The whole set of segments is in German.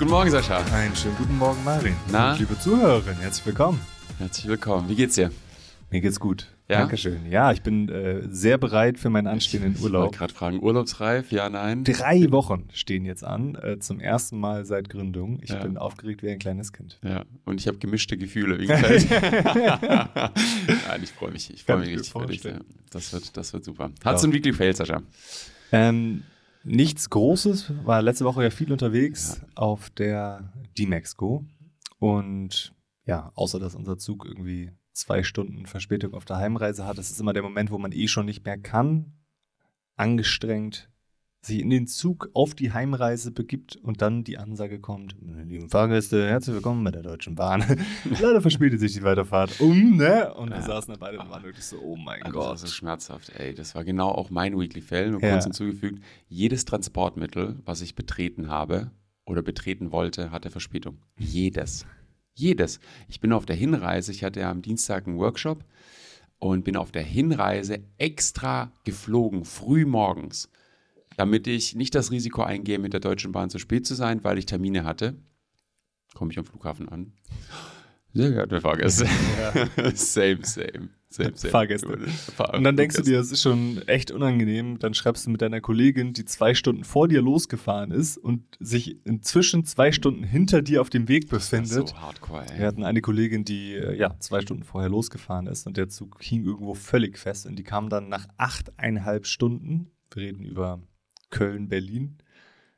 Guten Morgen, Sascha. Einen schönen guten Morgen, Marin. Na? Und liebe Zuhörerin, herzlich willkommen. Herzlich willkommen. Wie geht's dir? Mir geht's gut. Ja? Dankeschön. Ja, ich bin äh, sehr bereit für meinen anstehenden Ich wollte Urlaub. gerade fragen, urlaubsreif? Ja, nein? Drei Wochen stehen jetzt an, äh, zum ersten Mal seit Gründung. Ich Ja. bin aufgeregt wie ein kleines Kind. Ja, und ich habe gemischte Gefühle wegen Feld. Nein, ich freue mich. Ich freue mich ich richtig für dich. Das wird, das wird super. Hast du ein Weekly Fail, Sascha? Ähm, nichts Großes, war letzte Woche ja viel unterwegs auf der D-Max-Go. Und ja, außer dass unser Zug irgendwie zwei Stunden Verspätung auf der Heimreise hat, das ist immer der Moment, wo man eh schon nicht mehr kann, angestrengt sich in den Zug auf die Heimreise begibt und dann die Ansage kommt, meine lieben Fahrgäste, herzlich willkommen bei der Deutschen Bahn. Leider verspätet sich die Weiterfahrt um, ne? Und wir Ja. saßen da beide und waren wirklich so, oh mein Also, das war Gott. so schmerzhaft, ey. Das war genau auch mein Weekly Fail. Nur Ja. kurz hinzugefügt, jedes Transportmittel, was ich betreten habe oder betreten wollte, hatte Verspätung. Jedes. Jedes. Ich bin auf der Hinreise, ich hatte ja am Dienstag einen Workshop und bin auf der Hinreise extra geflogen, früh morgens, damit ich nicht das Risiko eingehe, mit der Deutschen Bahn zu spät zu sein, weil ich Termine hatte. Komme ich am Flughafen an. Sehr geehrte Fahrgäste. same, same. Same, same. Fahrgäste. Fahr- Und dann denkst du dir, es ist schon echt unangenehm. Dann schreibst du mit deiner Kollegin, die zwei Stunden vor dir losgefahren ist und sich inzwischen zwei Stunden hinter dir auf dem Weg Das war befindet. so hardcore, ey. Wir hatten eine Kollegin, die äh, ja zwei Stunden vorher losgefahren ist und der Zug hing irgendwo völlig fest und die kam dann nach achteinhalb Stunden. Wir reden über Köln, Berlin.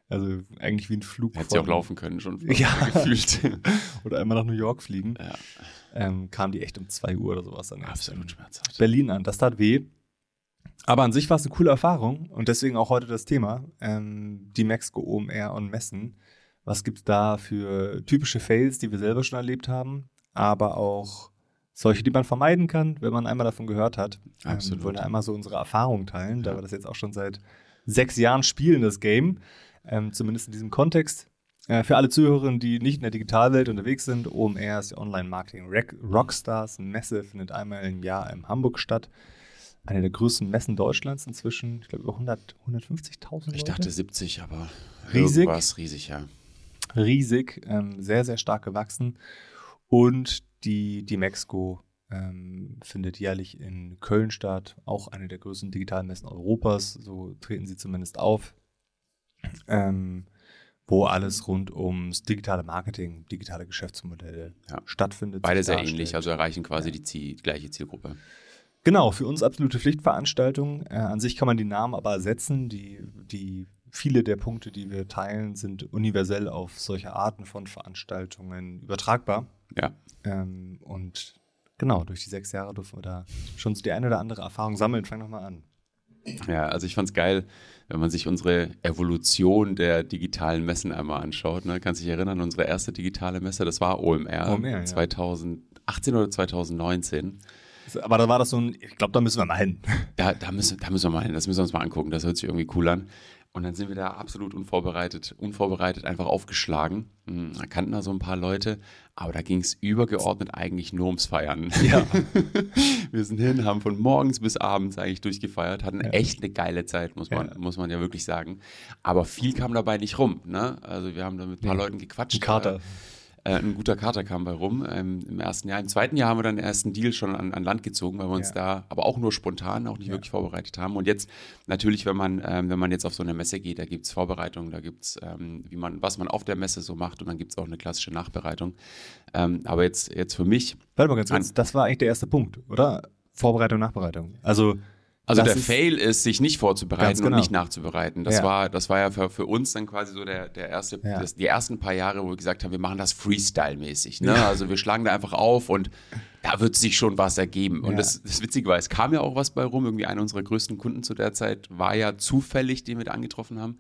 Also eigentlich wie ein Flug. Hätte sie auch laufen können, schon Ja. gefühlt. Oder einmal nach New York fliegen. ja, Ähm, kam die echt um zwei Uhr oder sowas erst absolut schmerzhaft. Berlin an. Das tat weh. Aber an sich war es eine coole Erfahrung und deswegen auch heute das Thema, ähm, die Mexco OMR und Messen. Was gibt es da für typische Fails, die wir selber schon erlebt haben, aber auch solche, die man vermeiden kann, wenn man einmal davon gehört hat. Absolut. Ähm, wollen einmal so unsere Erfahrungen teilen, da Ja. wir das jetzt auch schon seit sechs Jahren spielen, das Game. Ähm, zumindest in diesem Kontext. Äh, für alle Zuhörerinnen, die nicht in der Digitalwelt unterwegs sind, OMR ist die Online-Marketing-Rockstars. Messe findet einmal im Jahr in Hamburg statt. Eine der größten Messen Deutschlands inzwischen. Ich glaube, über 100 150.000 Leute. Ich dachte 70, aber Riesig. irgendwas riesig, ja. riesig, ähm, sehr, sehr stark gewachsen. Und die, die Mexco ähm, findet jährlich in Köln statt, auch eine der größten digitalen Messen Europas, so treten sie zumindest auf, ähm, wo alles rund ums digitale Marketing, digitale Geschäftsmodelle Ja. stattfindet. Beide sehr darstellt. ähnlich, also erreichen quasi die, Ziel, gleiche Zielgruppe. Genau, für uns absolute Pflichtveranstaltung. Äh, an sich kann man die Namen aber ersetzen. Die, die viele der Punkte, die wir teilen, sind universell auf solche Arten von Veranstaltungen übertragbar. Ja, Ähm, und genau, durch die sechs Jahre dürfen wir da schon so die eine oder andere Erfahrung sammeln. Fang nochmal an. ja also ich fand's geil, wenn man sich unsere Evolution der digitalen Messen einmal anschaut. Ne? Kannst dich erinnern, unsere erste digitale Messe, das war OMR, OMR, ja. 2018 oder 2019. Aber da war das so ein, ich glaube, da müssen wir mal hin. Da, da, müssen, da müssen wir mal hin, das müssen wir uns mal angucken. Das hört sich irgendwie cool an. Und dann sind wir da absolut unvorbereitet, unvorbereitet einfach aufgeschlagen. Hm, Da kannten da so ein paar Leute, aber da ging es übergeordnet eigentlich nur ums Feiern. Ja. wir sind hin, haben von morgens bis abends eigentlich durchgefeiert, hatten echt eine geile Zeit, muss man, Ja. muss man ja wirklich sagen. Aber viel kam dabei nicht rum. Ne? Also wir haben da mit ein paar Nee. Leuten gequatscht. Ein Kater. Äh, ein guter Kater kam bei rum ähm, im ersten Jahr. Im zweiten Jahr haben wir dann den ersten Deal schon an, an Land gezogen, weil wir uns Ja. da, aber auch nur spontan, auch nicht Ja. wirklich vorbereitet haben. Und jetzt natürlich, wenn man, ähm, wenn man jetzt auf so eine Messe geht, da gibt es Vorbereitungen, da gibt es, ähm, wie man, was man auf der Messe so macht und dann gibt es auch eine klassische Nachbereitung. Ähm, aber jetzt, jetzt für mich, Warte mal ganz kurz, das war eigentlich der erste Punkt, oder? Vorbereitung, Nachbereitung. Also, also das der Fail ist, sich nicht vorzubereiten genau. und nicht nachzubereiten. Das Ja. war, das war ja für, für uns dann quasi so der, der erste, Ja. das, die ersten paar Jahre, wo wir gesagt haben, wir machen das Freestyle-mäßig. Ne? Also wir schlagen da einfach auf und da wird sich schon was ergeben. Und Ja. das, das Witzige war, es kam ja auch was bei rum. Irgendwie einer unserer größten Kunden zu der Zeit war ja zufällig, den wir da angetroffen haben.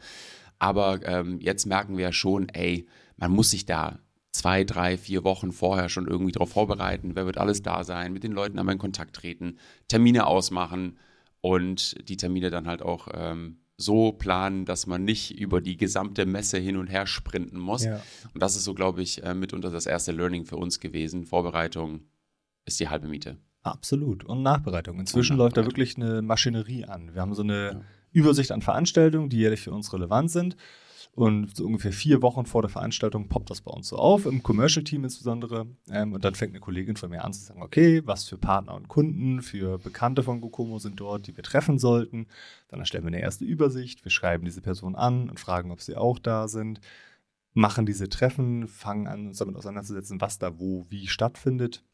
Aber ähm, jetzt merken wir ja schon, ey, man muss sich da zwei, drei, vier Wochen vorher schon irgendwie darauf vorbereiten. Wer wird alles da sein? Mit den Leuten einmal in Kontakt treten, Termine ausmachen und die Termine dann halt auch ähm, so planen, dass man nicht über die gesamte Messe hin und her sprinten muss. Ja. Und das ist so, glaube ich, äh, mitunter das erste Learning für uns gewesen. Vorbereitung ist die halbe Miete. Absolut. Und Nachbereitung. Inzwischen Und läuft da Nachbereitung. wirklich eine Maschinerie an. Wir haben so eine Ja. Übersicht an Veranstaltungen, die jährlich für uns relevant sind. Und so ungefähr vier Wochen vor der Veranstaltung poppt das bei uns so auf, im Commercial-Team insbesondere. Ähm, und dann fängt eine Kollegin von mir an zu sagen, okay, was für Partner und Kunden, für Bekannte von Gokomo sind dort, die wir treffen sollten. Dann erstellen wir eine erste Übersicht, wir schreiben diese Person an und fragen, ob sie auch da sind, machen diese Treffen, fangen an, uns damit auseinanderzusetzen, was da wo wie stattfindet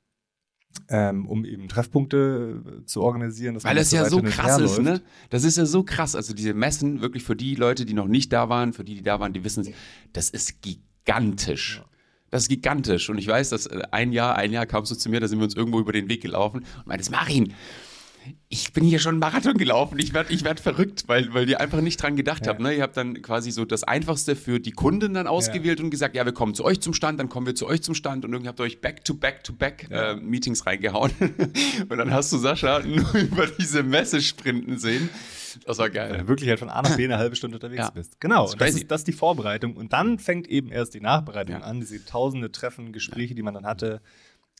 ähm, um eben Treffpunkte äh, zu organisieren. Weil das ja so krass ist, ne? Das ist ja so krass. Also diese Messen, wirklich für die Leute, die noch nicht da waren, für die, die da waren, die wissen es, das ist gigantisch. Ja. Das ist gigantisch. Und ich weiß, dass äh, ein Jahr, ein Jahr kamst du zu mir, da sind wir uns irgendwo über den Weg gelaufen und meintest, Marin, ich bin hier schon einen Marathon gelaufen, ich werde ich werd verrückt, weil, weil ihr einfach nicht dran gedacht ja. habt. Ne? Ihr habt dann quasi so das Einfachste für die Kunden dann ausgewählt ja. und gesagt, ja, wir kommen zu euch zum Stand, dann kommen wir zu euch zum Stand und irgendwie habt ihr euch Back-to-Back-to-Back ja. äh, Meetings reingehauen. und dann hast du Sascha nur über diese Messe sprinten sehen. Das war geil. Wenn du wirklich halt von A nach B eine halbe Stunde unterwegs bist. Genau, das, das, ist, das ist die Vorbereitung. Und dann fängt eben erst die Nachbereitung an, diese tausende Treffen, Gespräche, die man dann hatte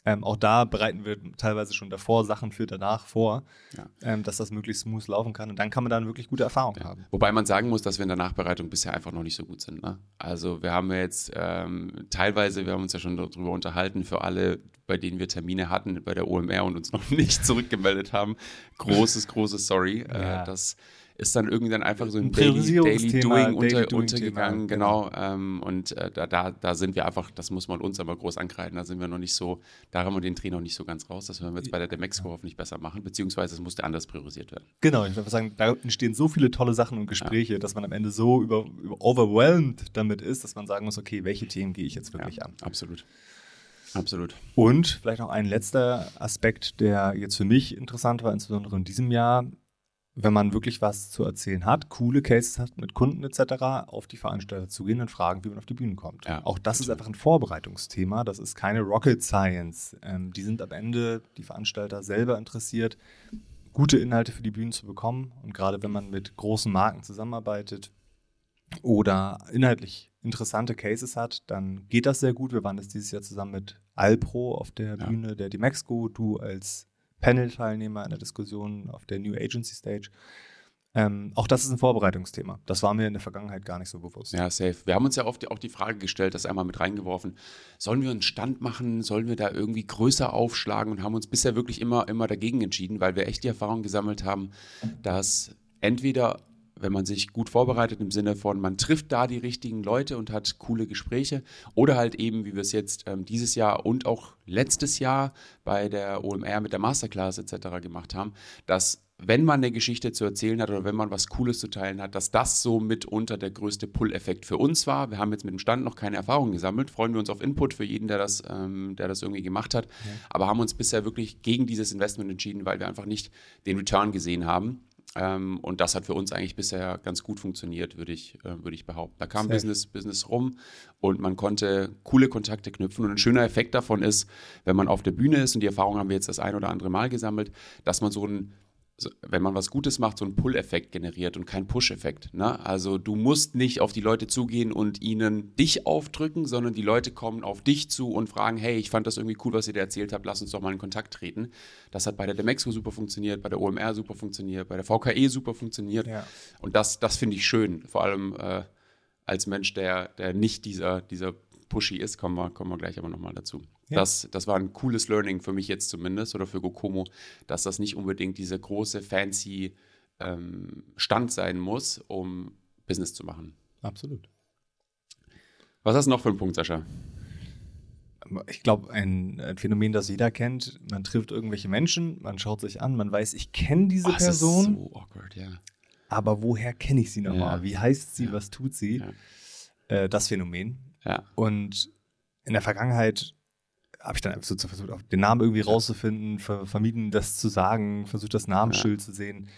ähm, auch da bereiten wir teilweise schon davor Sachen für danach vor, ja. ähm, dass das möglichst smooth laufen kann. Und dann kann man dann wirklich gute Erfahrungen ja. haben. Wobei man sagen muss, dass wir in der Nachbereitung bisher einfach noch nicht so gut sind. Ne? Also wir haben jetzt ähm, teilweise, wir haben uns ja schon darüber unterhalten, für alle, bei denen wir Termine hatten bei der OMR und uns noch nicht zurückgemeldet haben, großes, großes Sorry. Äh, ja. Ist dann irgendwie dann einfach so ein, ein Daily, Daily, Doing, unter, Daily Doing untergegangen, genau. genau. Ähm, und äh, da, da, da sind wir einfach, das muss man uns aber groß ankreiden, da sind wir noch nicht so, da haben wir den Trainer noch nicht so ganz raus. Das werden wir jetzt bei der Demexco hoffentlich besser machen, beziehungsweise es musste anders priorisiert werden. Genau, ich würde sagen, da entstehen so viele tolle Sachen und Gespräche, ja. dass man am Ende so über, über overwhelmed damit ist, dass man sagen muss, okay, welche Themen gehe ich jetzt wirklich ja, an? Absolut. Absolut. Und vielleicht noch ein letzter Aspekt, der jetzt für mich interessant war, insbesondere in diesem Jahr, wenn man wirklich was zu erzählen hat, coole Cases hat mit Kunden etc., auf die Veranstalter zu gehen und fragen, wie man auf die Bühne kommt. Ja, auch das ist einfach ein Vorbereitungsthema. Das ist keine Rocket Science. Ähm, die sind am Ende, die Veranstalter, selber interessiert, gute Inhalte für die Bühnen zu bekommen. Und gerade wenn man mit großen Marken zusammenarbeitet oder inhaltlich interessante Cases hat, dann geht das sehr gut. Wir waren jetzt dieses Jahr zusammen mit Alpro auf der ja. Bühne der Dimexco, du als Panel-Teilnehmer in der Diskussion auf der New Agency Stage. Ähm, auch das ist ein Vorbereitungsthema. Das war mir in der Vergangenheit gar nicht so bewusst. Ja, safe. Wir haben uns ja oft auch die Frage gestellt, das einmal mit reingeworfen, sollen wir einen Stand machen, sollen wir da irgendwie größer aufschlagen und haben uns bisher wirklich immer, immer dagegen entschieden, weil wir echt die Erfahrung gesammelt haben, dass entweder wenn man sich gut vorbereitet im Sinne von, man trifft da die richtigen Leute und hat coole Gespräche. Oder halt eben, wie wir es jetzt ähm, dieses Jahr und auch letztes Jahr bei der OMR mit der Masterclass etc. gemacht haben, dass wenn man eine Geschichte zu erzählen hat oder wenn man was Cooles zu teilen hat, dass das so mitunter der größte Pull-Effekt für uns war. Wir haben jetzt mit dem Stand noch keine Erfahrungen gesammelt, freuen wir uns auf Input für jeden, der das, ähm, der das irgendwie gemacht hat, ja. aber haben uns bisher wirklich gegen dieses Investment entschieden, weil wir einfach nicht den Return gesehen haben. Ähm, und das hat für uns eigentlich bisher ganz gut funktioniert, würde ich, äh, würd ich behaupten. Da kam Business, Business rum und man konnte coole Kontakte knüpfen. Und ein schöner Effekt davon ist, wenn man auf der Bühne ist, und die Erfahrung haben wir jetzt das ein oder andere Mal gesammelt, dass man so ein wenn man was Gutes macht, so einen Pull-Effekt generiert und keinen Push-Effekt. Ne? Also du musst nicht auf die Leute zugehen und ihnen dich aufdrücken, sondern die Leute kommen auf dich zu und fragen, hey, ich fand das irgendwie cool, was ihr da erzählt habt, lass uns doch mal in Kontakt treten. Das hat bei der Demexco super funktioniert, bei der OMR super funktioniert, bei der VKE super funktioniert. Ja. Und das, das finde ich schön, vor allem äh, als Mensch, der, der nicht dieser, dieser pushy ist, kommen wir, kommen wir gleich aber nochmal dazu. Ja. Das, das war ein cooles Learning für mich jetzt zumindest oder für Gokomo, dass das nicht unbedingt dieser große, fancy ähm, Stand sein muss, um Business zu machen. Absolut. Was hast du noch für einen Punkt, Sascha? Ich glaube, ein, ein, Phänomen, das jeder kennt. Man trifft irgendwelche Menschen, man schaut sich an, man weiß, ich kenne diese oh, Person. Das ist so awkward, ja. Aber woher kenne ich sie nochmal? Ja. Wie heißt sie? Ja. Was tut sie? Ja. Äh, das Phänomen. Ja. Und in der Vergangenheit habe ich dann einfach so versucht, den Namen irgendwie rauszufinden, ver vermieden, das zu sagen, versucht, das Namensschild ja. zu sehen.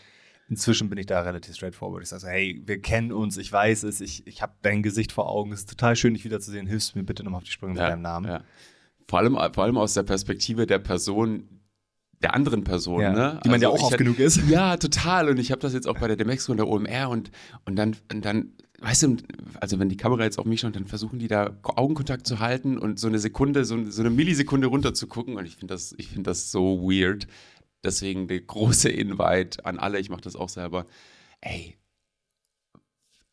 Inzwischen bin ich da relativ straightforward. Ich sage hey, wir kennen uns, ich weiß es, ich, ich habe dein Gesicht vor Augen, es ist total schön, dich wiederzusehen. Hilfst mir bitte nochmal auf die Sprünge ja, mit deinem Namen. Ja. Vor, allem, vor allem aus der Perspektive der Person, der anderen Person, ja, ne? Die man also ja auch oft genug ist. Ja, total. Und ich habe das jetzt auch bei der Demexco und der OMR und, und dann, und dann weißt du, also wenn die Kamera jetzt auf mich schaut, dann versuchen die da Augenkontakt zu halten und so eine Sekunde, so, so eine Millisekunde runter zu gucken. Und ich finde das, ich finde das so weird. Deswegen der große Invite an alle, ich mache das auch selber. Ey,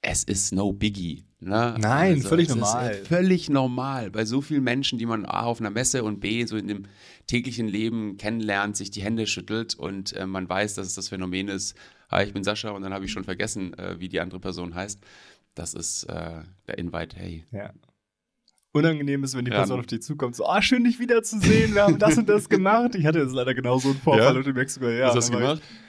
es ist no biggie. Ne? Nein, Also, völlig es normal. Ist völlig normal. Bei so vielen Menschen, die man A auf einer Messe und B so in dem täglichen Leben kennenlernt, sich die Hände schüttelt und äh, man weiß, dass es das Phänomen ist, hi, ich bin Sascha und dann habe ich schon vergessen, äh, wie die andere Person heißt. Das ist äh, der Invite, hey. Ja. Unangenehm ist, wenn die Ja. Person auf dich zukommt, so, ah, schön dich wiederzusehen, wir haben das und das gemacht. Ich hatte jetzt leider genau so einen Vorfall Ja? auf dem Mexiko. Ja, hast du da war gemacht? Ich,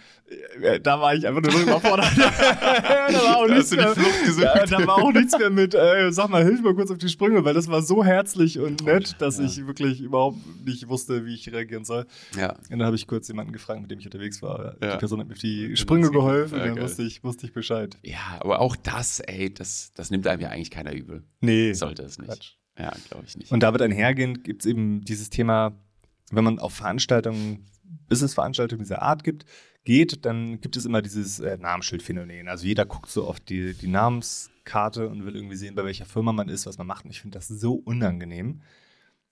da war ich einfach nur so überfordert. da war auch nichts mehr, gesucht. Da, war auch nichts mehr mit, äh, sag mal, hilf mal kurz auf die Sprünge, weil das war so herzlich und nett, dass ja. ich wirklich überhaupt nicht wusste, wie ich reagieren soll. Ja. Und dann habe ich kurz jemanden gefragt, mit dem ich unterwegs war. Ja. Die Person hat mir auf die Sprünge geholfen Ja, und dann wusste ich, wusste ich Bescheid. Ja, aber auch das, ey, das, das nimmt einem ja eigentlich keiner übel. Nee. Sollte es nicht. Quatsch. Ja, glaube ich nicht. Und damit einhergehend gibt es eben dieses Thema, wenn man auf Veranstaltungen, Business-Veranstaltungen dieser Art gibt, geht, dann gibt es immer dieses äh, Namensschildphänomen. Also jeder guckt so auf die, die Namenskarte und will irgendwie sehen, bei welcher Firma man ist, was man macht. Und ich finde das so unangenehm,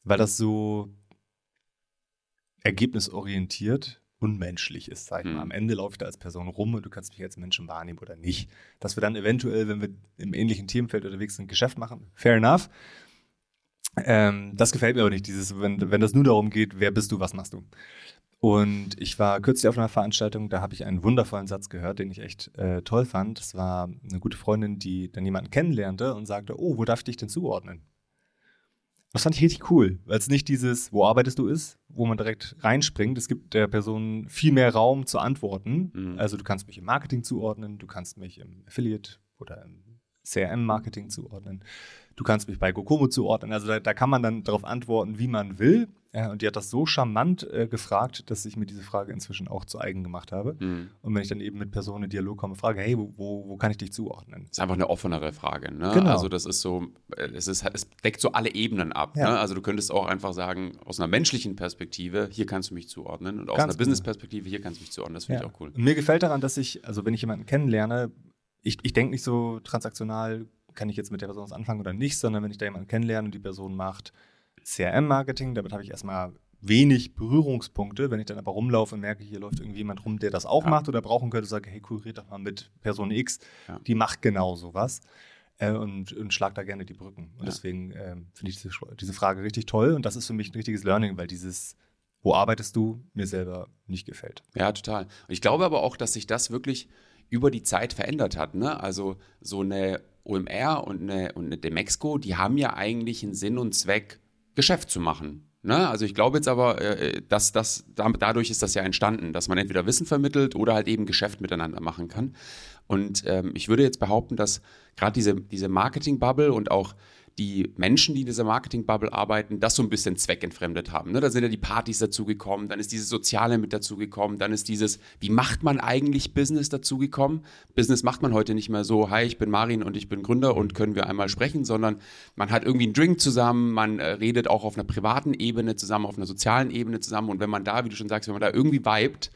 weil das so ergebnisorientiert unmenschlich ist, sag ich Hm. mal. Am Ende laufe ich da als Person rum und du kannst mich als Menschen wahrnehmen oder nicht. Dass wir dann eventuell, wenn wir im ähnlichen Themenfeld unterwegs sind, ein Geschäft machen, fair enough. Ähm, das gefällt mir aber nicht, dieses, wenn, wenn das nur darum geht, wer bist du, was machst du. Und ich war kürzlich auf einer Veranstaltung, da habe ich einen wundervollen Satz gehört, den ich echt äh, toll fand. Das war eine gute Freundin, die dann jemanden kennenlernte und sagte, oh, wo darf ich dich denn zuordnen? Das fand ich richtig cool, weil es nicht dieses, wo arbeitest du ist, wo man direkt reinspringt. Es gibt der Person viel mehr Raum zu antworten. Mhm. Also du kannst mich im Marketing zuordnen, du kannst mich im Affiliate oder im CRM-Marketing zuordnen. Du kannst mich bei Gokomo zuordnen. Also da, da kann man dann darauf antworten, wie man will. Ja, und die hat das so charmant äh, gefragt, dass ich mir diese Frage inzwischen auch zu eigen gemacht habe. Mhm. Und wenn ich dann eben mit Personen in Dialog komme, frage, hey, wo, wo, wo kann ich dich zuordnen? ist einfach eine offenere Frage. Ne? Genau. Also das ist so, äh, es, ist, es deckt so alle Ebenen ab. Ja. Ne? Also du könntest auch einfach sagen, aus einer menschlichen Perspektive, hier kannst du mich zuordnen und aus Ganz einer Business-Perspektive, hier kannst du mich zuordnen. Das finde ich auch cool. Und mir gefällt daran, dass ich, also wenn ich jemanden kennenlerne, ich, ich denke nicht so transaktional, kann ich jetzt mit der Person was anfangen oder nicht, sondern wenn ich da jemanden kennenlerne und die Person macht CRM-Marketing, damit habe ich erstmal wenig Berührungspunkte. Wenn ich dann aber rumlaufe und merke, hier läuft irgendwie jemand rum, der das auch Ja. macht oder brauchen könnte, sage, hey cool, red doch mal mit Person X, Ja. die macht genau sowas. Äh, und, und schlag da gerne die Brücken. Und Ja. deswegen ähm, finde ich diese, diese Frage richtig toll. Und das ist für mich ein richtiges Learning, weil dieses, wo arbeitest du, mir selber nicht gefällt. Ja, total. Und ich glaube aber auch, dass sich das wirklich über die Zeit verändert hat. Ne? Also so eine OMR und eine, und eine Demexco, die haben ja eigentlich einen Sinn und Zweck, Geschäft zu machen. Ne? Also ich glaube jetzt aber, äh, dass das, dadurch ist das ja entstanden, dass man entweder Wissen vermittelt oder halt eben Geschäft miteinander machen kann. Und ähm, ich würde jetzt behaupten, dass gerade diese, diese Marketing-Bubble und auch die Menschen, die in dieser Marketing-Bubble arbeiten, das so ein bisschen zweckentfremdet haben. Ne? Da sind ja die Partys dazugekommen, dann ist dieses Soziale mit dazugekommen, dann ist dieses, wie macht man eigentlich Business dazugekommen? Business macht man heute nicht mehr so, hi, ich bin Marin und ich bin Gründer und können wir einmal sprechen, sondern man hat irgendwie einen Drink zusammen, man äh, redet auch auf einer privaten Ebene zusammen, auf einer sozialen Ebene zusammen und wenn man da, wie du schon sagst, wenn man da irgendwie vibet,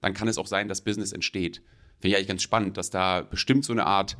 dann kann es auch sein, dass Business entsteht. Finde ich eigentlich ganz spannend, dass da bestimmt so eine Art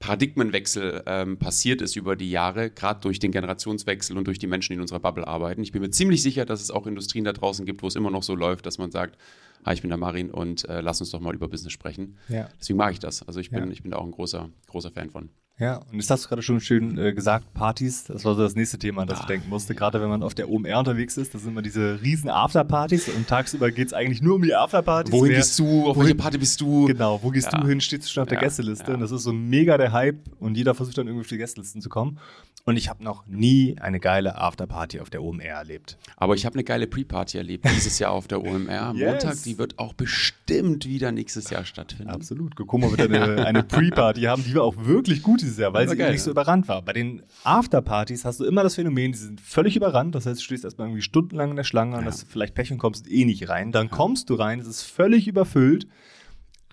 Paradigmenwechsel ähm, passiert ist über die Jahre, gerade durch den Generationswechsel und durch die Menschen, die in unserer Bubble arbeiten. Ich bin mir ziemlich sicher, dass es auch Industrien da draußen gibt, wo es immer noch so läuft, dass man sagt, hi, ich bin der Marin und äh, lass uns doch mal über Business sprechen. Ja. Deswegen mag ich das. Also ich bin, Ja. ich bin da auch ein großer, großer Fan von. Ja, und jetzt hast du gerade schon schön äh, gesagt, Partys, das war so das nächste Thema, an das ich Ah, denken musste. Gerade wenn man auf der OMR unterwegs ist, das sind immer diese riesen Afterpartys und tagsüber geht es eigentlich nur um die Afterpartys. Wohin Wer- gehst du? Auf wohin- welche Party bist du? Genau, wo gehst Ja. du hin? Stehst du schon auf der Ja, Gästeliste? ja. Und das ist so mega der Hype und jeder versucht dann irgendwie auf die Gästelisten zu kommen. Und ich habe noch nie eine geile Afterparty auf der OMR erlebt. Aber ich habe eine geile Pre-Party erlebt dieses Jahr auf der OMR. am Yes. Montag, die wird auch bestimmt wieder nächstes Jahr stattfinden. Absolut. Gokomo wird eine, eine Pre-Party haben, die war auch wirklich gut dieses Jahr, weil sie geil, nicht so überrannt war. Bei den Afterpartys hast du immer das Phänomen, die sind völlig überrannt. Das heißt, du stehst erstmal irgendwie stundenlang in der Schlange und hast vielleicht Pech und kommst eh nicht rein. Dann kommst du rein, es ist völlig überfüllt.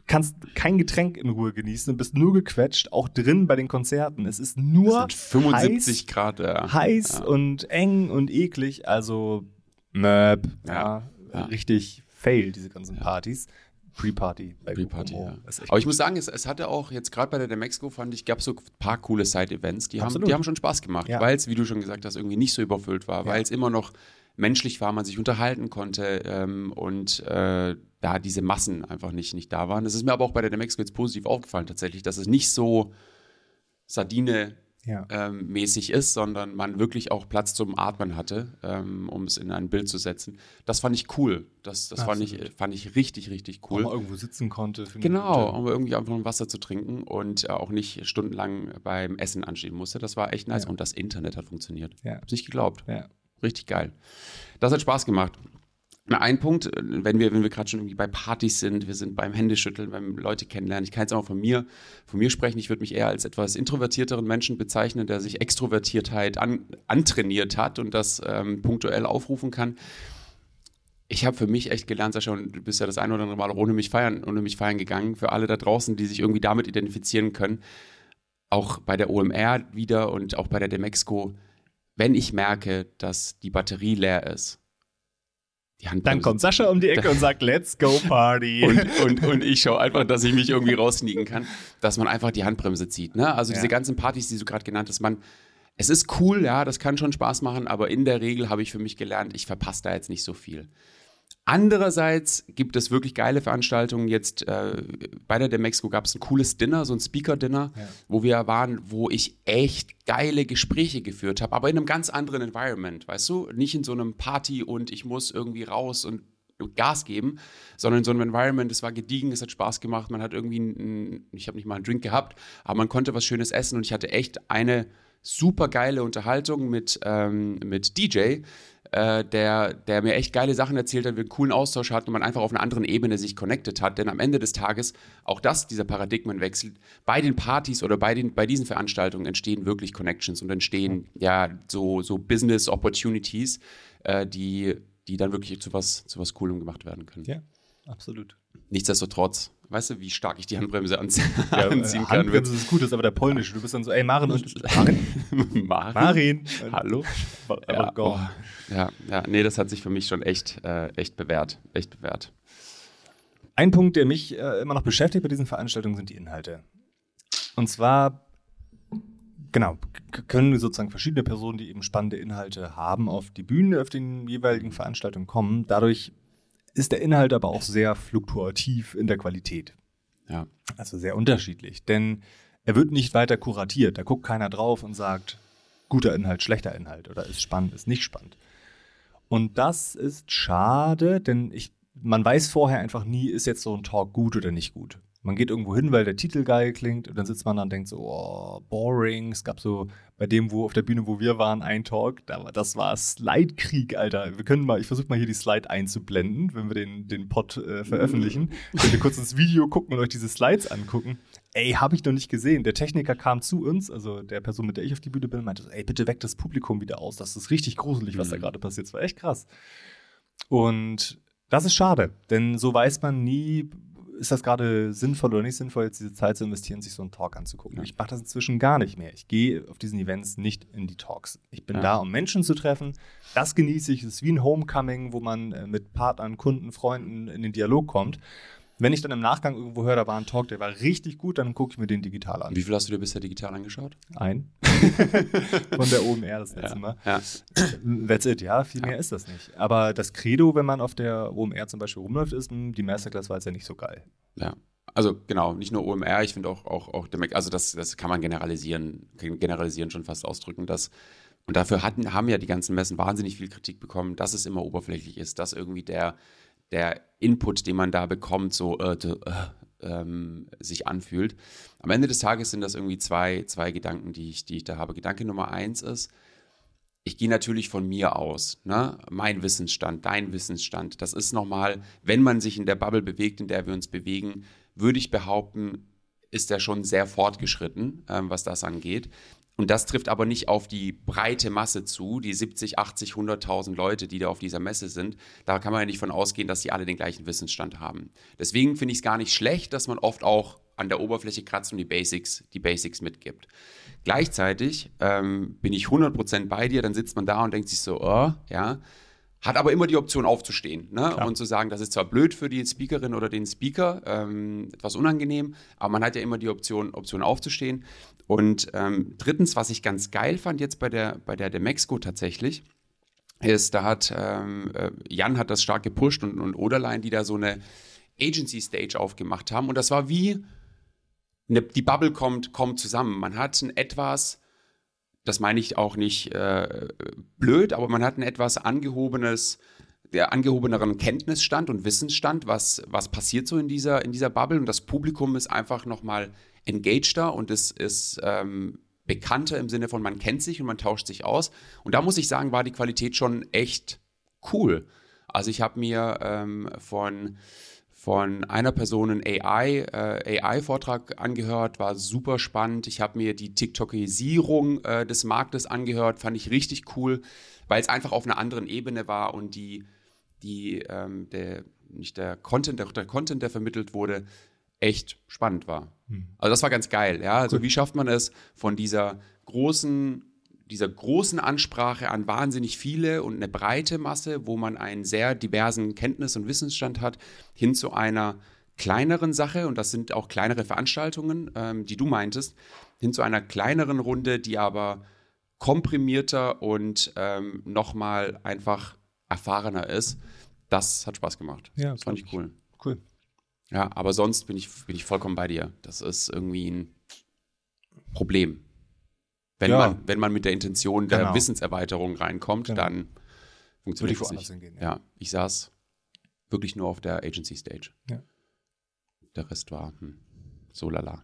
Kannst kein Getränk in Ruhe genießen und bist nur gequetscht, auch drin bei den Konzerten. Es ist nur Es sind 75 Grad. Ja. heiß Ja. und eng und eklig. Also, Möb, ja. richtig fail, diese ganzen Partys. Pre-Party Pre-Party, ja. Aber ich muss sagen, es, es hatte auch jetzt gerade bei der Demexco, fand ich, gab es so ein paar coole Side-Events, die haben, die haben schon Spaß gemacht, Ja. weil es, wie du schon gesagt hast, irgendwie nicht so überfüllt war, Ja. weil es immer noch menschlich war, man sich unterhalten konnte ähm, und äh, da diese Massen einfach nicht, nicht da waren. Das ist mir aber auch bei der Demexco jetzt positiv aufgefallen tatsächlich, dass es nicht so Sardine Ja. ähm, mäßig ist, sondern man wirklich auch Platz zum Atmen hatte, ähm, um es in ein Bild zu setzen. Das fand ich cool. Das, das fand, ich, fand ich richtig, richtig Wo cool. man irgendwo sitzen konnte. Genau, um irgendwie einfach ein Wasser zu trinken und äh, auch nicht stundenlang beim Essen anstehen musste. Das war echt nice. Ja. Und das Internet hat funktioniert. Ja. Hab's nicht geglaubt. Ja. Richtig geil. Das hat Spaß gemacht. Ein Punkt, äh, wenn wir, wenn wir gerade schon irgendwie bei Partys sind, wir sind beim Händeschütteln, beim Leute kennenlernen. Ich kann jetzt auch von mir, von mir sprechen. Ich würde mich eher als etwas introvertierteren Menschen bezeichnen, der sich Extrovertiertheit an, antrainiert hat und das ähm, punktuell aufrufen kann. Ich habe für mich echt gelernt, Sascha, und du bist ja das ein oder andere Mal auch ohne mich feiern, ohne mich feiern gegangen. Für alle da draußen, die sich irgendwie damit identifizieren können, auch bei der OMR wieder und auch bei der Demexco, wenn ich merke, dass die Batterie leer ist, Dann kommt Sascha um die Ecke und sagt, let's go Party. und, und, und ich schaue einfach, dass ich mich irgendwie raussneaken kann, dass man einfach die Handbremse zieht. Ne? Also diese Ja. ganzen Partys, die du gerade genannt hast, man, es ist cool, ja, das kann schon Spaß machen, aber in der Regel habe ich für mich gelernt, ich verpasse da jetzt nicht so viel. Andererseits gibt es wirklich geile Veranstaltungen. Jetzt äh, bei der Demexco gab es ein cooles Dinner, so ein Speaker-Dinner, Ja. wo wir waren, wo ich echt geile Gespräche geführt habe, aber in einem ganz anderen Environment, weißt du? Nicht in so einem Party und ich muss irgendwie raus und Gas geben, sondern in so einem Environment, es war gediegen, es hat Spaß gemacht, man hat irgendwie, ein, ich habe nicht mal einen Drink gehabt, aber man konnte was Schönes essen und ich hatte echt eine super geile Unterhaltung mit, ähm, mit DJ, äh, der, der mir echt geile Sachen erzählt hat, wir einen coolen Austausch hatten und man einfach auf einer anderen Ebene sich connected hat. Denn am Ende des Tages, auch das, dieser Paradigmenwechsel, bei den Partys oder bei, den, bei diesen Veranstaltungen entstehen wirklich Connections und entstehen ja so, so Business Opportunities, äh, die, die dann wirklich zu was, zu was Coolem gemacht werden können. ja, absolut. Nichtsdestotrotz, weißt du, wie stark ich die Handbremse anzie Ja, anziehen äh, kann? Handbremse ist gut, das ist aber der polnische. Du bist dann so, ey, Marin und Marin? Marin? Marin. Hallo? Ja, oh, ja, ja, nee, das hat sich für mich schon echt, äh, echt bewährt. Echt bewährt. Ein Punkt, der mich äh, immer noch beschäftigt bei diesen Veranstaltungen, sind die Inhalte. Und zwar, genau, können sozusagen verschiedene Personen, die eben spannende Inhalte haben, auf die Bühne, auf den jeweiligen Veranstaltungen kommen. Dadurch ist der Inhalt aber auch sehr fluktuativ in der Qualität. Ja. Also sehr unterschiedlich. Denn er wird nicht weiter kuratiert. Da guckt keiner drauf und sagt, guter Inhalt, schlechter Inhalt oder ist spannend, ist nicht spannend. Und das ist schade, denn ich, man weiß vorher einfach nie, ist jetzt so ein Talk gut oder nicht gut. Man geht irgendwo hin, weil der Titel geil klingt und dann sitzt man da und denkt so, oh, boring. Es gab so bei dem, wo auf der Bühne, wo wir waren, ein Talk, da das war Slide-Krieg, Alter. Wir können mal, ich versuche mal hier die Slide einzublenden, wenn wir den, den Pod äh, veröffentlichen. Könnt ihr kurz ins Video gucken und euch diese Slides angucken. Ey, habe ich noch nicht gesehen. Der Techniker kam zu uns, also der Person, mit der ich auf die Bühne bin, meinte ey, bitte weck das Publikum wieder aus. Das ist richtig gruselig, was da Mhm. gerade passiert. Das war echt krass. Und das ist schade, denn so weiß man nie, ist das gerade sinnvoll oder nicht sinnvoll, jetzt diese Zeit zu investieren, sich so einen Talk anzugucken. Ja. Ich mache das inzwischen gar nicht mehr. Ich gehe auf diesen Events nicht in die Talks. Ich bin Ja. da, um Menschen zu treffen. Das genieße ich. Es ist wie ein Homecoming, wo man äh, mit Partnern, Kunden, Freunden in den Dialog kommt. Wenn ich dann im Nachgang irgendwo höre, da war ein Talk, der war richtig gut, dann gucke ich mir den digital an. Wie viel hast du dir bisher digital angeschaut? Ein. Von der OMR das letzte Mal. Ja. That's it, ja, viel mehr ist das nicht. Aber das Credo, wenn man auf der OMR zum Beispiel rumläuft, ist, mh, die Masterclass war jetzt ja nicht so geil. ja. Also genau, nicht nur OMR, ich finde auch, auch, auch der Mac, also das, das kann man generalisieren, generalisieren schon fast ausdrücken, dass und dafür hatten, haben ja die ganzen Messen wahnsinnig viel Kritik bekommen, dass es immer oberflächlich ist, dass irgendwie der, der Input, den man da bekommt, so äh, äh, ähm, sich anfühlt. Am Ende des Tages sind das irgendwie zwei, zwei Gedanken, die ich, die ich da habe. Gedanke Nummer eins ist, ich gehe natürlich von mir aus, ne? Mein Wissensstand, dein Wissensstand. Das ist nochmal, wenn man sich in der Bubble bewegt, in der wir uns bewegen, würde ich behaupten, ist er schon sehr fortgeschritten, ähm, was das angeht. Und das trifft aber nicht auf die breite Masse zu, die 70, 80, 100.000 Leute, die da auf dieser Messe sind. Da kann man ja nicht von ausgehen, dass die alle den gleichen Wissensstand haben. Deswegen finde ich es gar nicht schlecht, dass man oft auch an der Oberfläche kratzt und die Basics, die Basics mitgibt. Gleichzeitig ähm, bin ich 100% bei dir, dann sitzt man da und denkt sich so, oh, ja, hat aber immer die Option aufzustehen ne? Und zu sagen, das ist zwar blöd für die Speakerin oder den Speaker, ähm, etwas unangenehm, aber man hat ja immer die Option, Option aufzustehen. Und ähm, drittens, was ich ganz geil fand jetzt bei der, bei der Demexco tatsächlich, ist, da hat ähm, äh, Jan hat das stark gepusht und, und Oderlein, die da so eine Agency-Stage aufgemacht haben. Und das war wie, ne, die Bubble kommt, kommt zusammen. Man hat ein etwas, das meine ich auch nicht äh, blöd, aber man hat ein etwas angehobenes, der angehobeneren Kenntnisstand und Wissensstand, was, was passiert so in dieser, in dieser Bubble. Und das Publikum ist einfach nochmal engageder und es ist ähm, bekannter im Sinne von, man kennt sich und man tauscht sich aus. Und da muss ich sagen, war die Qualität schon echt cool. Also ich habe mir ähm, von von einer Person einen AI, äh, AI-Vortrag angehört, war super spannend. Ich habe mir die TikTokisierung äh, des Marktes angehört, fand ich richtig cool, weil es einfach auf einer anderen Ebene war und die, die ähm, der, nicht der Content, der, der Content, der vermittelt wurde, echt spannend war. Hm. Also das war ganz geil, ja. Also cool. wie schafft man es von dieser großen dieser großen Ansprache an wahnsinnig viele und eine breite Masse, wo man einen sehr diversen Kenntnis- und Wissensstand hat, hin zu einer kleineren Sache, und das sind auch kleinere Veranstaltungen, ähm, die du meintest, hin zu einer kleineren Runde, die aber komprimierter und ähm, nochmal einfach erfahrener ist. Das hat Spaß gemacht. Ja, das fand ich cool. Cool. Ja, aber sonst bin ich, bin ich vollkommen bei dir. Das ist irgendwie ein Problem. Wenn, ja. man, wenn man mit der Intention der genau. Wissenserweiterung reinkommt, genau. dann funktioniert es nicht. Hingehen, ja. ja. ich saß wirklich nur auf der Agency Stage. Ja. Der Rest war hm, so lala.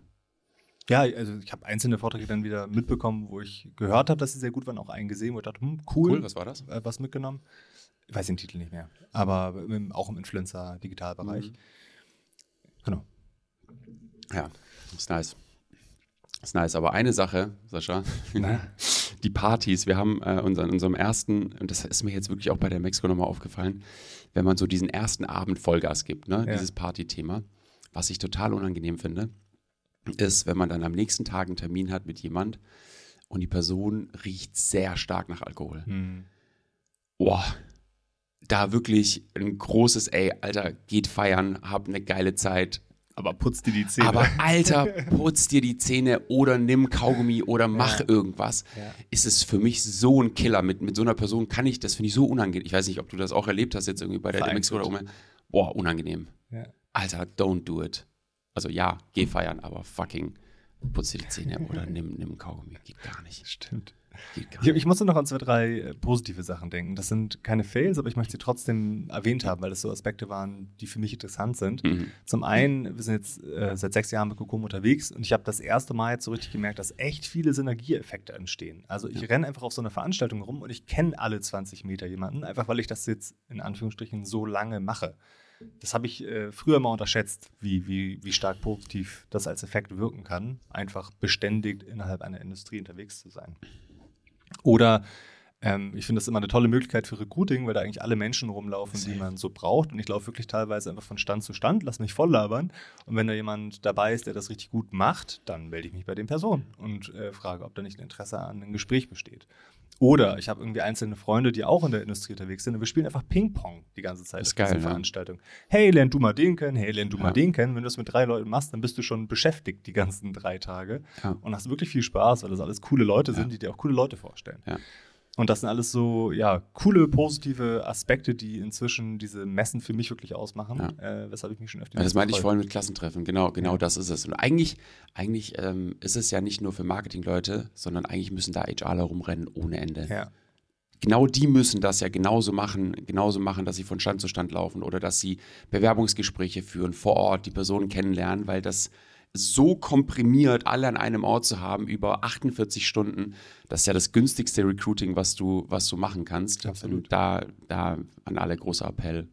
Ja, also ich habe einzelne Vorträge dann wieder mitbekommen, wo ich gehört habe, dass sie sehr gut waren, auch einen gesehen, wo ich dachte, hm, cool. Cool, was war das? Äh, was mitgenommen. Ich weiß den Titel nicht mehr, aber im, auch im Influencer-Digitalbereich. Mhm. Genau. Ja, ist nice. Ist nice. Aber eine Sache, Sascha, die Partys. Wir haben äh, unseren, unserem ersten, und das ist mir jetzt wirklich auch bei der Mexiko nochmal aufgefallen, wenn man so diesen ersten Abend Vollgas gibt, ne? Ja. dieses Party-Thema, was ich total unangenehm finde, ist, wenn man dann am nächsten Tag einen Termin hat mit jemand und die Person riecht sehr stark nach Alkohol. Mhm. Boah, da wirklich ein großes, ey, Alter, geht feiern, hab eine geile Zeit, aber putz dir die Zähne. Aber Alter, putz dir die Zähne oder nimm Kaugummi oder mach ja. irgendwas. Ja. Ist es für mich so ein Killer. Mit, mit so einer Person kann ich, das finde ich so unangenehm. Ich weiß nicht, ob du das auch erlebt hast jetzt irgendwie bei der DMX oder um. Boah, unangenehm. Ja. Alter, don't do it. Also ja, geh feiern, aber fucking putz dir die Zähne oder nimm, nimm Kaugummi. Geht gar nicht. Stimmt. Ich, ich musste noch an zwei, drei äh, positive Sachen denken. Das sind keine Fails, aber ich möchte sie trotzdem erwähnt haben, weil das so Aspekte waren, die für mich interessant sind. Mhm. Zum einen, wir sind jetzt äh, seit sechs Jahren mit Kokomo unterwegs und ich habe das erste Mal jetzt so richtig gemerkt, dass echt viele Synergieeffekte entstehen. Also ich ja. renne einfach auf so einer Veranstaltung rum und ich kenne alle 20 Meter jemanden, einfach weil ich das jetzt in Anführungsstrichen so lange mache. Das habe ich äh, früher mal unterschätzt, wie, wie, wie stark positiv das als Effekt wirken kann, einfach beständig innerhalb einer Industrie unterwegs zu sein. Oder ähm, ich finde das immer eine tolle Möglichkeit für Recruiting, weil da eigentlich alle Menschen rumlaufen, die man so braucht. Und ich laufe wirklich teilweise einfach von Stand zu Stand, lass mich voll labern. Und wenn da jemand dabei ist, der das richtig gut macht, dann melde ich mich bei den Personen und äh, frage, ob da nicht ein Interesse an einem Gespräch besteht. Oder ich habe irgendwie einzelne Freunde, die auch in der Industrie unterwegs sind und wir spielen einfach Ping-Pong die ganze Zeit. Das ist geil, ne? Veranstaltung. Hey, lern du mal den kennen, hey, lern du ja. mal den kennen. Wenn du das mit drei Leuten machst, dann bist du schon beschäftigt die ganzen drei Tage ja. und hast wirklich viel Spaß, weil das alles coole Leute sind, die dir auch coole Leute vorstellen. Und das sind alles so, ja, coole, positive Aspekte, die inzwischen diese Messen für mich wirklich ausmachen, ja. äh, weshalb ich mich schon öfter. Ja, das meinte ich vorhin mit Klassentreffen, genau, genau ja. das ist es. Und eigentlich, eigentlich ähm, ist es ja nicht nur für Marketingleute, sondern eigentlich müssen da HRler rumrennen ohne Ende. Ja. Genau die müssen das ja genauso machen, genauso machen, dass sie von Stand zu Stand laufen oder dass sie Bewerbungsgespräche führen, vor Ort die Personen kennenlernen, weil das so komprimiert alle an einem Ort zu haben über 48 Stunden, das ist ja das günstigste Recruiting, was du, was du machen kannst. Absolut. Und da, da an alle großer Appell,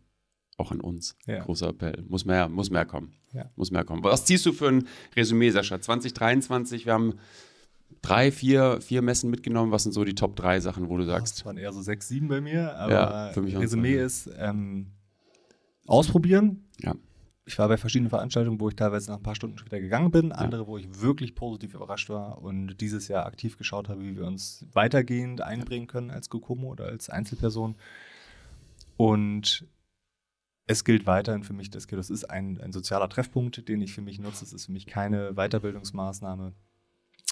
auch an uns, ja. großer Appell. Muss mehr, muss mehr kommen. Ja. Muss mehr kommen. Was ziehst du für ein Resümee, Sascha? 2023, wir haben drei, vier, vier Messen mitgenommen. Was sind so die Top drei Sachen, wo du sagst? Das waren eher so sechs, sieben bei mir, aber ja, für mich Resümee ist ähm, ausprobieren. Ja ich war bei verschiedenen Veranstaltungen, wo ich teilweise nach ein paar Stunden wieder gegangen bin, andere, wo ich wirklich positiv überrascht war und dieses Jahr aktiv geschaut habe, wie wir uns weitergehend einbringen können als Gokomo oder als Einzelperson. Und es gilt weiterhin für mich, das ist ein, ein sozialer Treffpunkt, den ich für mich nutze. Es ist für mich keine Weiterbildungsmaßnahme.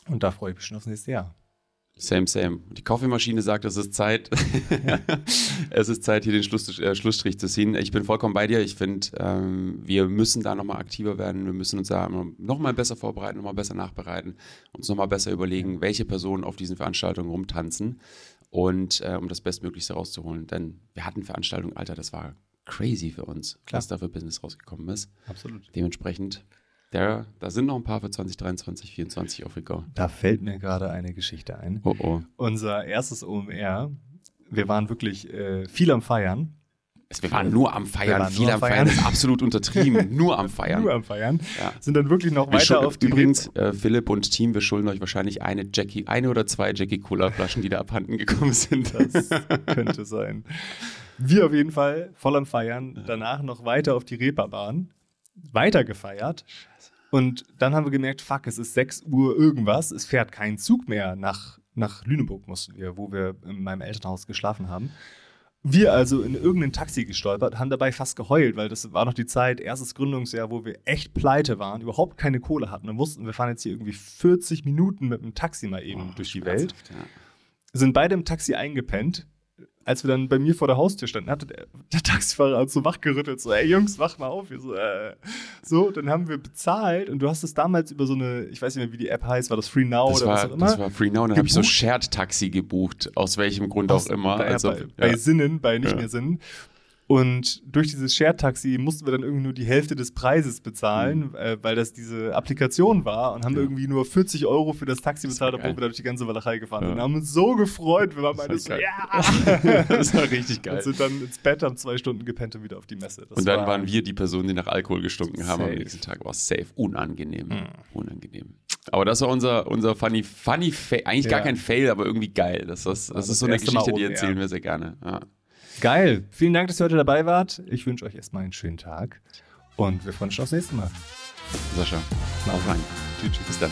Und da freue ich mich schon aufs nächste Jahr. Same, same. Die Kaffeemaschine sagt, es ist Zeit. es ist Zeit, hier den Schluss, äh, Schlussstrich zu ziehen. Ich bin vollkommen bei dir. Ich finde, ähm, wir müssen da nochmal aktiver werden. Wir müssen uns da nochmal besser vorbereiten, nochmal besser nachbereiten, uns nochmal besser überlegen, welche Personen auf diesen Veranstaltungen rumtanzen und äh, um das Bestmöglichste rauszuholen. Denn wir hatten Veranstaltungen, Alter, das war crazy für uns, Klar. was da für Business rausgekommen ist. Absolut. Dementsprechend der, da sind noch ein paar für 2023, 2024 auf Go. Da fällt mir gerade eine Geschichte ein. Oh oh. Unser erstes OMR, wir waren wirklich äh, viel am Feiern. Wir waren nur am Feiern, viel am Feiern. Feiern ist absolut untertrieben. nur am Feiern. nur am Feiern. Ja. Sind dann wirklich noch wir weiter auf die Übrigens, äh, Philipp und Team, wir schulden euch wahrscheinlich eine Jackie, eine oder zwei Jackie Cola Flaschen, die da abhanden gekommen sind. Das könnte sein. Wir auf jeden Fall voll am Feiern. Danach noch weiter auf die Reeperbahn. Weiter gefeiert. Und dann haben wir gemerkt, fuck, es ist 6 Uhr irgendwas, es fährt kein Zug mehr nach, nach Lüneburg, mussten wir, wo wir in meinem Elternhaus geschlafen haben. Wir also in irgendein Taxi gestolpert, haben dabei fast geheult, weil das war noch die Zeit, erstes Gründungsjahr, wo wir echt pleite waren, überhaupt keine Kohle hatten und wussten, wir fahren jetzt hier irgendwie 40 Minuten mit dem Taxi mal eben oh, durch die Welt. Ja. Sind beide im Taxi eingepennt, als wir dann bei mir vor der Haustür standen, hatte der, der Taxifahrer uns so wachgerüttelt, so, ey Jungs, wach mal auf. So, äh. so, dann haben wir bezahlt und du hast es damals über so eine, ich weiß nicht mehr, wie die App heißt, war das Free Now das oder war, was auch immer? Das war Free Now und dann habe ich so Shared Taxi gebucht, aus welchem Grund aus, auch immer. Bei, also, bei, ja. bei Sinnen, bei nicht ja. mehr Sinnen. Und durch dieses Share-Taxi mussten wir dann irgendwie nur die Hälfte des Preises bezahlen, mhm. äh, weil das diese Applikation war und haben ja. irgendwie nur 40 Euro für das Taxi bezahlt, obwohl wir da durch die ganze Walachei gefahren sind. Ja. Und haben uns so gefreut, wir waren beide so, ja! das war richtig geil. Und sind dann ins Bett, haben zwei Stunden gepennt und wieder auf die Messe. Das und dann war waren wir die Personen, die nach Alkohol gestunken safe. haben am nächsten Tag. War safe. Unangenehm. Mhm. Unangenehm. Aber das war unser, unser funny, funny Fail. Eigentlich gar kein Fail, aber irgendwie geil. Das, das, das, das ist so eine Geschichte, die erzählen wir sehr gerne. Ja. Geil. Vielen Dank, dass ihr heute dabei wart. Ich wünsche euch erstmal einen schönen Tag und wir freuen uns aufs nächste Mal. Sascha, auf rein. Tschüss, bis dann.